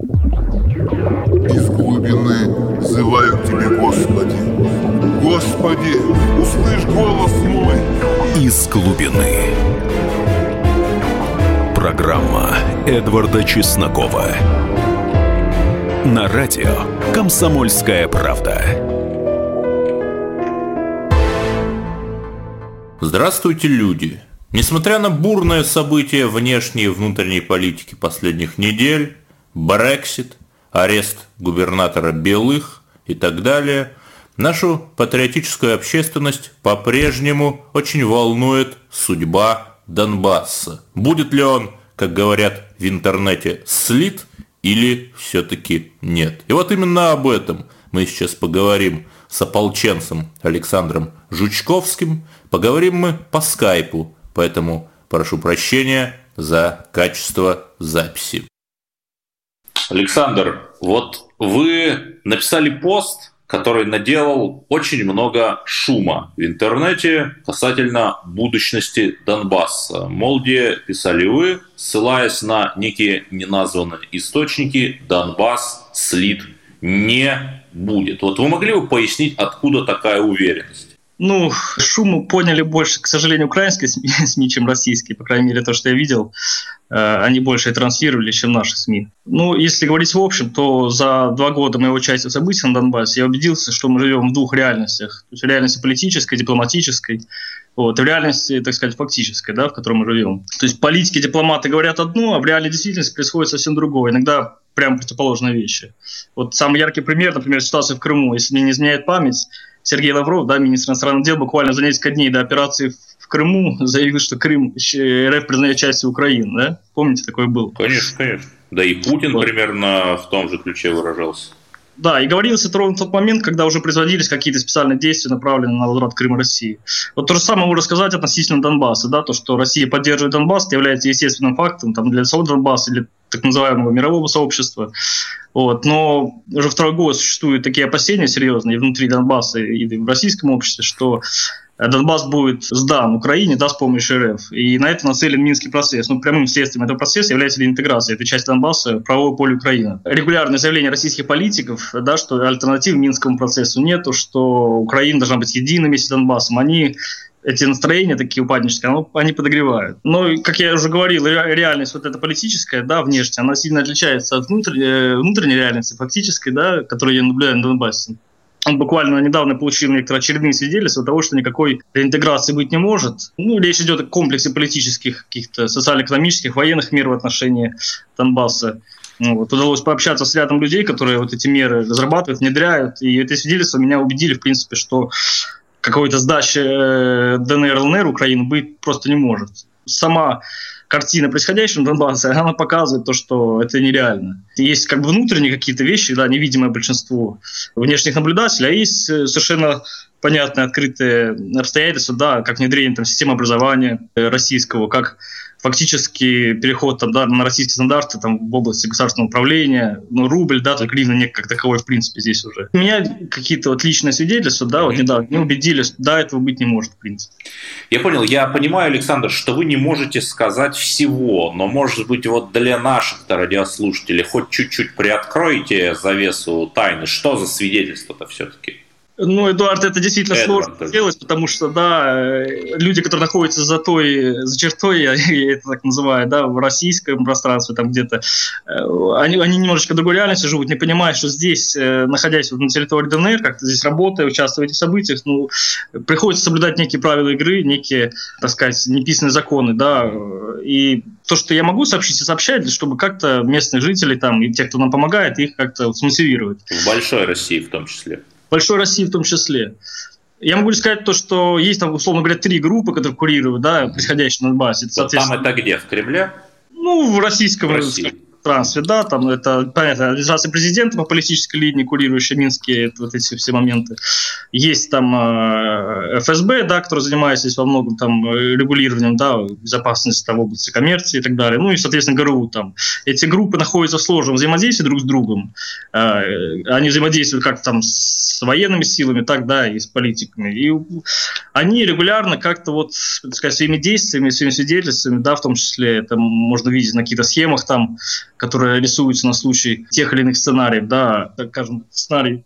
Из глубины взывают тебе, Господи. Господи, услышь голос мой. Из глубины. Программа Эдварда Чеснокова. На радио «Комсомольская правда». Здравствуйте, люди! Несмотря на бурное событие внешней и внутренней политики последних недель, Брексит, арест губернатора Белых и так далее, нашу патриотическую общественность по-прежнему очень волнует судьба Донбасса. Будет ли он, как говорят в интернете, слит или все-таки нет? И вот именно об этом мы сейчас поговорим с ополченцем Александром Жучковским. Поговорим мы по скайпу, поэтому прошу прощения за качество записи. Александр, вот вы написали пост, который наделал очень много шума в интернете касательно будущности Донбасса. Мол, писали вы, ссылаясь на некие неназванные источники, Донбасс слит не будет. Вот вы могли бы пояснить, откуда такая уверенность? Ну, шуму поняли больше, к сожалению, украинские СМИ, чем российские, по крайней мере, то, что я видел. Э, они больше транслировали, чем наши СМИ. Ну, если говорить в общем, то за два года моего участия в событиях на Донбассе я убедился, что мы живем в двух реальностях. То есть в реальности политической, дипломатической, вот, и в реальности, так сказать, фактической, да, в которой мы живем. То есть политики, дипломаты говорят одно, а в реальной действительности происходит совсем другое. Иногда прям противоположные вещи. Вот самый яркий пример, например, ситуация в Крыму. Если мне не изменяет память, Сергей Лавров, да, министр иностранных дел, буквально за несколько дней до операции в Крыму заявил, что Крым РФ признает частью Украины, да? Помните, такое было? Конечно, конечно. Да и Путин вот. примерно в том же ключе выражался. Да, и говорилось это ровно в тот момент, когда уже производились какие-то специальные действия, направленные на возврат Крыма России. Вот то же самое можно сказать относительно Донбасса, да, то, что Россия поддерживает Донбасс, является естественным фактом там, для самого Донбасса, для так называемого мирового сообщества. Вот. Но уже второй год существуют такие опасения серьезные и внутри Донбасса, и в российском обществе, что Донбасс будет сдан Украине да, с помощью РФ. И на это нацелен Минский процесс. Ну, прямым следствием этого процесса является реинтеграция этой части Донбасса в правовое поле Украины. Регулярные заявления российских политиков, да, что альтернатив Минскому процессу нету, что Украина должна быть единой вместе с Донбассом, они эти настроения такие упаднические, ну, они подогревают. Но, как я уже говорил, реальность вот эта политическая, да, внешняя, она сильно отличается от внутренней, э, внутренней реальности, фактической, да, которую я наблюдаю на Донбассе. Он буквально недавно получил некоторые очередные свидетельства того, что никакой реинтеграции быть не может. Ну, речь идет о комплексе политических, каких-то социально-экономических, военных мер в отношении Донбасса. Ну, вот, удалось пообщаться с рядом людей, которые вот эти меры разрабатывают, внедряют. И эти свидетельства меня убедили, в принципе, что какой-то сдачи э, ДНР, ЛНР Украины быть просто не может. Сама картина происходящего в Донбассе, она показывает то, что это нереально. Есть как бы внутренние какие-то вещи, да, невидимое большинство внешних наблюдателей, а есть э, совершенно понятные открытые обстоятельства, да, как внедрение там, системы образования э, российского, как фактически переход там, да, на российские стандарты там, в области государственного управления, ну, рубль, да, только гривна нет как таковой, в принципе, здесь уже. Меня какие-то вот личные свидетельства, да, вот недавно не убедили, что да, этого быть не может, в принципе. Я понял, я понимаю, Александр, что вы не можете сказать всего, но, может быть, вот для наших-то радиослушателей хоть чуть-чуть приоткроете завесу тайны, что за свидетельство-то все-таки? Ну, Эдуард, это действительно Эдуард, сложно сделать, потому что, да, э, люди, которые находятся за той, за чертой, я, я это так называю, да, в российском пространстве там где-то, э, они, они немножечко другой реальности живут, не понимая, что здесь, э, находясь вот на территории ДНР, как-то здесь работая, участвуя в этих событиях, ну, приходится соблюдать некие правила игры, некие, так сказать, неписанные законы, да, и то, что я могу сообщить и сообщать, чтобы как-то местных жителей там и тех, кто нам помогает, их как-то смотивировать. В большой России в том числе большой России в том числе. Я могу сказать то, что есть там, условно говоря, три группы, которые курируют, да, происходящие на Донбассе. Вот там это где? В Кремле? Ну, в российском, в России пространстве, да, там это, понятно, администрация президента по политической линии, курирующая минские вот эти все моменты. Есть там э, ФСБ, да, который занимается здесь во многом там регулированием, да, безопасности там, в области коммерции и так далее. Ну и, соответственно, ГРУ там. Эти группы находятся в сложном взаимодействии друг с другом. Э, они взаимодействуют как там с военными силами, так, да, и с политиками. И они регулярно как-то вот, так сказать, своими действиями, своими свидетельствами, да, в том числе это можно видеть на каких-то схемах там, которые рисуются на случай тех или иных сценариев, да, так скажем, сценарий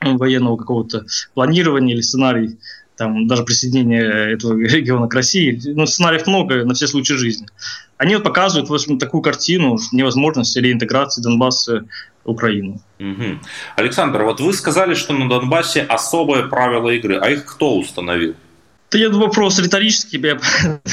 военного какого-то планирования или сценарий там, даже присоединения этого региона к России. Ну, сценариев много на все случаи жизни. Они вот показывают в общем, такую картину невозможности реинтеграции Донбасса в Украину. Угу. Александр, вот вы сказали, что на Донбассе особые правила игры, а их кто установил? Это я вопрос риторический, я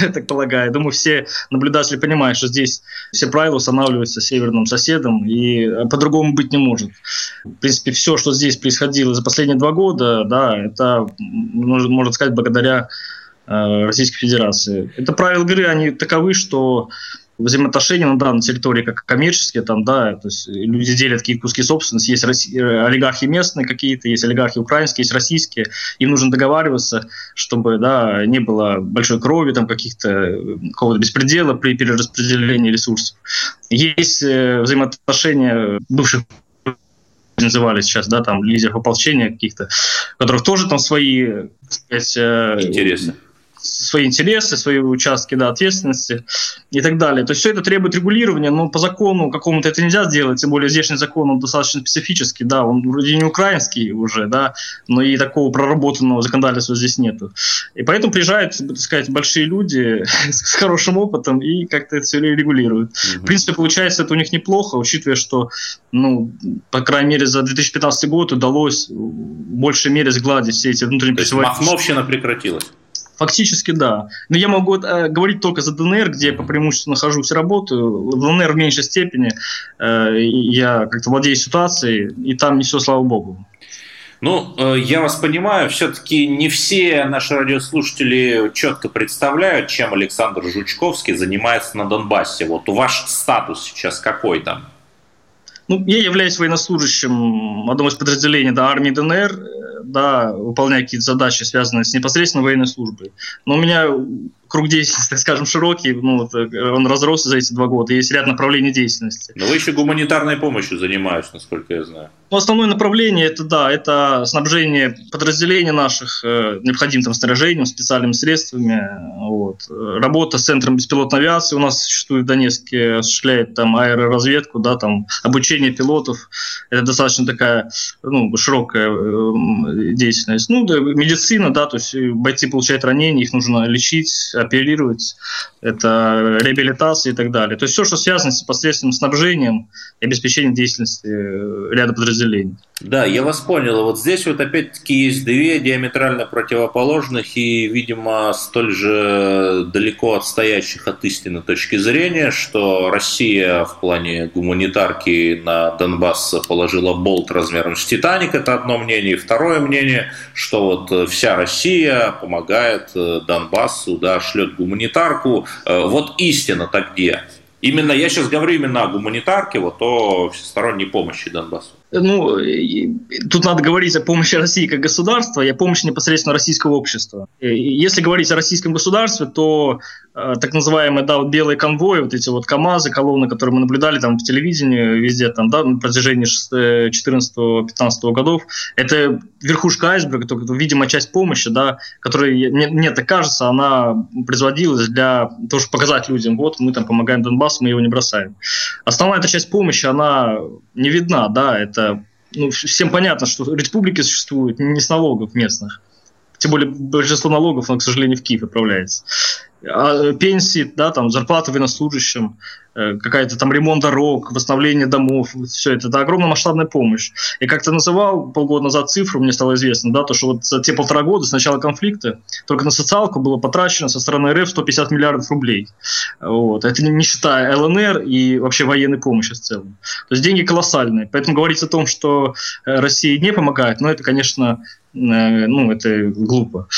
так полагаю. Думаю, все наблюдатели понимают, что здесь все правила устанавливаются северным соседом, и по-другому быть не может. В принципе, все, что здесь происходило за последние два года, да, это, можно сказать, благодаря э, Российской Федерации. Это правила игры, они таковы, что взаимоотношения на данной территории как коммерческие, там, да, то есть люди делят какие-то куски собственности, есть Росси... Э, олигархи местные какие-то, есть олигархи украинские, есть российские, им нужно договариваться, чтобы, да, не было большой крови, там, каких-то, э, какого-то беспредела при перераспределении ресурсов. Есть э, взаимоотношения бывших называли сейчас, да, там, лидеров ополчения каких-то, у которых тоже там свои, так сказать, интересы свои интересы, свои участки да, ответственности и так далее. То есть все это требует регулирования, но по закону какому-то это нельзя сделать, тем более здешний закон, он достаточно специфический, да, он вроде не украинский уже, да, но и такого проработанного законодательства здесь нету. И поэтому приезжают, так сказать, большие люди с хорошим опытом и как-то это все регулируют. Угу. В принципе, получается это у них неплохо, учитывая, что, ну, по крайней мере, за 2015 год удалось в большей мере сгладить все эти внутренние... То есть Махновщина прекратилась? Фактически да. Но я могу э, говорить только за ДНР, где я по преимуществу нахожусь работаю. В ДНР в меньшей степени э, я как-то владею ситуацией, и там не все, слава богу. Ну, э, я вас понимаю, все-таки не все наши радиослушатели четко представляют, чем Александр Жучковский занимается на Донбассе. Вот у ваш статус сейчас какой там? Ну, я являюсь военнослужащим одного из подразделений да, армии ДНР да, выполняя какие-то задачи, связанные с непосредственно военной службой. Но у меня круг деятельности, так скажем, широкий, ну, э, он разросся за эти два года, есть ряд направлений деятельности. Но вы еще гуманитарной помощью занимаетесь, насколько я знаю. Ну, основное направление это да, это снабжение подразделений наших э, необходимым там, снаряжением, специальными средствами. Вот. Работа с центром беспилотной авиации у нас существует в Донецке, осуществляет там аэроразведку, да, там обучение пилотов. Это достаточно такая ну, широкая э, деятельность. Ну, да, медицина, да, то есть бойцы получают ранения, их нужно лечить, оперировать, это реабилитация и так далее. То есть все, что связано с непосредственным снабжением и обеспечением деятельности э, ряда подразделений. Да, я вас понял. Вот здесь вот опять-таки есть две диаметрально противоположных и, видимо, столь же далеко отстоящих от истины точки зрения, что Россия в плане гуманитарки на Донбасс положила болт размером с Титаник, это одно мнение. И второе мнение, что вот вся Россия помогает э, Донбассу, да, шлет гуманитарку. Э, вот истина-то где? Именно, я сейчас говорю именно о гуманитарке, вот о всесторонней помощи Донбассу ну, тут надо говорить о помощи России как государства и о помощи непосредственно российского общества. Если говорить о российском государстве, то э, так называемые да, вот белые конвои, вот эти вот КАМАЗы, колонны, которые мы наблюдали там в телевидении, везде там, да, на протяжении 14-15 годов, это верхушка айсберга, только видимая часть помощи, да, которая, мне, так кажется, она производилась для того, чтобы показать людям, вот мы там помогаем Донбассу, мы его не бросаем. Основная эта часть помощи, она не видна, да, это ну, всем понятно, что республики существуют не с налогов местных. Тем более большинство налогов, оно, к сожалению, в Киев отправляется. А пенсии, да, там, зарплаты военнослужащим, Э, какая-то там ремонт дорог, восстановление домов, все это, это огромная масштабная помощь. И как то называл полгода назад цифру, мне стало известно, да, то, что вот за те полтора года с начала конфликта только на социалку было потрачено со стороны РФ 150 миллиардов рублей. Вот. Это не считая ЛНР и вообще военной помощи в целом. То есть деньги колоссальные. Поэтому говорить о том, что э, Россия не помогает, ну, это, конечно, э, ну, это глупо.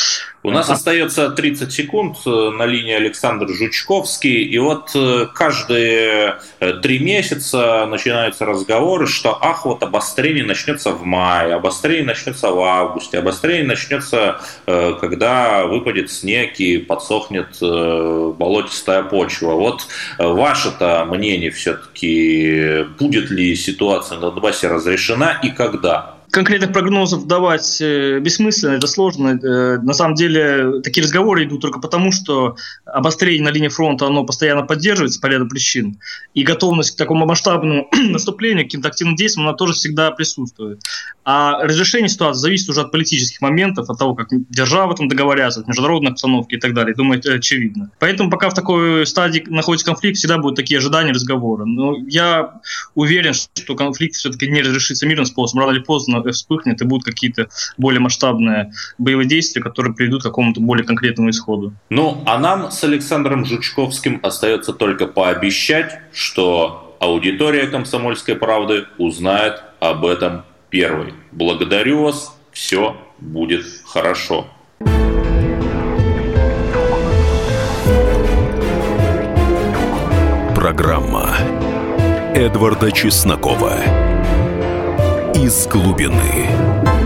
У нас остается 30 секунд на линии Александр Жучковский, и вот каждый каждые э, три месяца начинаются разговоры, что ах, вот обострение начнется в мае, обострение начнется в августе, обострение начнется, э, когда выпадет снег и подсохнет э, болотистая почва. Вот ваше-то мнение все-таки, будет ли ситуация на Донбассе разрешена и когда? Конкретных прогнозов давать э, бессмысленно, это сложно. Э, на самом деле такие разговоры идут только потому, что обострение на линии фронта оно постоянно поддерживается по ряду причин. И готовность к такому масштабному наступлению, к каким-то активным действиям, она тоже всегда присутствует. А разрешение ситуации зависит уже от политических моментов, от того, как державы там договорятся, от международной обстановки и так далее. Думаю, это очевидно. Поэтому пока в такой стадии находится конфликт, всегда будут такие ожидания разговора. Но я уверен, что конфликт все-таки не разрешится мирным способом. Рано или поздно вспыхнет и будут какие-то более масштабные боевые действия, которые приведут к какому-то более конкретному исходу. Ну, а нам с Александром Жучковским остается только пообещать, что аудитория «Комсомольской правды» узнает об этом первой. Благодарю вас, все будет хорошо. Программа Эдварда Чеснокова «Из глубины».